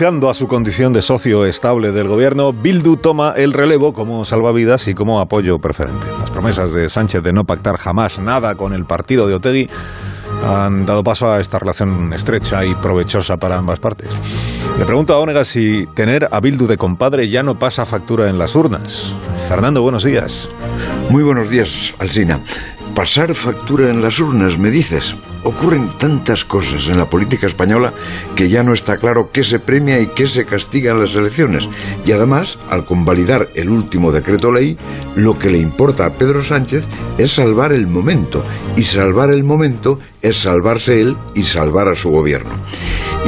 a su condición de socio estable del gobierno, Bildu toma el relevo como salvavidas y como apoyo preferente. Las promesas de Sánchez de no pactar jamás nada con el partido de Otegui han dado paso a esta relación estrecha y provechosa para ambas partes. Le pregunto a Ónega si tener a Bildu de compadre ya no pasa factura en las urnas. Fernando, buenos días. Muy buenos días, Alsina. Pasar factura en las urnas, me dices. Ocurren tantas cosas en la política española que ya no está claro qué se premia y qué se castiga en las elecciones. Y además, al convalidar el último decreto ley, lo que le importa a Pedro Sánchez es salvar el momento. Y salvar el momento es salvarse él y salvar a su gobierno.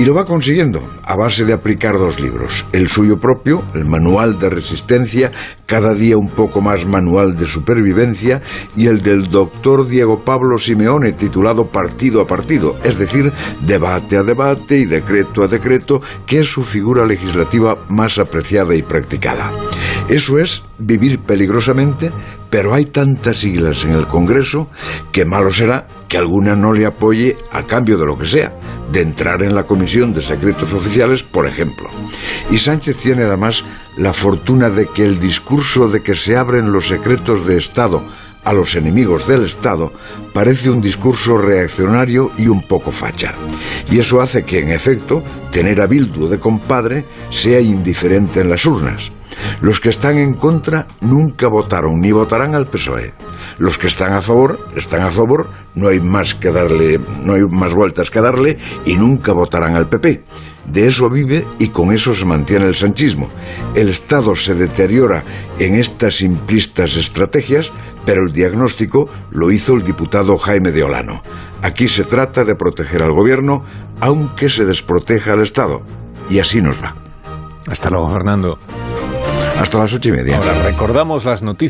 Y lo va consiguiendo a base de aplicar dos libros. El suyo propio, el Manual de Resistencia, cada día un poco más Manual de Supervivencia, y el del doctor Diego Pablo Simeone, titulado Partido a Partido, es decir, debate a debate y decreto a decreto, que es su figura legislativa más apreciada y practicada. Eso es vivir peligrosamente, pero hay tantas siglas en el Congreso que malo será que alguna no le apoye a cambio de lo que sea, de entrar en la Comisión de Secretos Oficiales, por ejemplo. Y Sánchez tiene además la fortuna de que el discurso de que se abren los secretos de Estado a los enemigos del Estado parece un discurso reaccionario y un poco facha. Y eso hace que, en efecto, tener a Bildu de compadre sea indiferente en las urnas. Los que están en contra nunca votaron ni votarán al PSOE. Los que están a favor están a favor, no hay más que darle, no hay más vueltas que darle y nunca votarán al PP. De eso vive y con eso se mantiene el sanchismo. El Estado se deteriora en estas simplistas estrategias, pero el diagnóstico lo hizo el diputado Jaime de Olano. Aquí se trata de proteger al gobierno, aunque se desproteja al Estado. Y así nos va. Hasta luego, Fernando. Hasta las ocho y media. Ahora recordamos las noticias.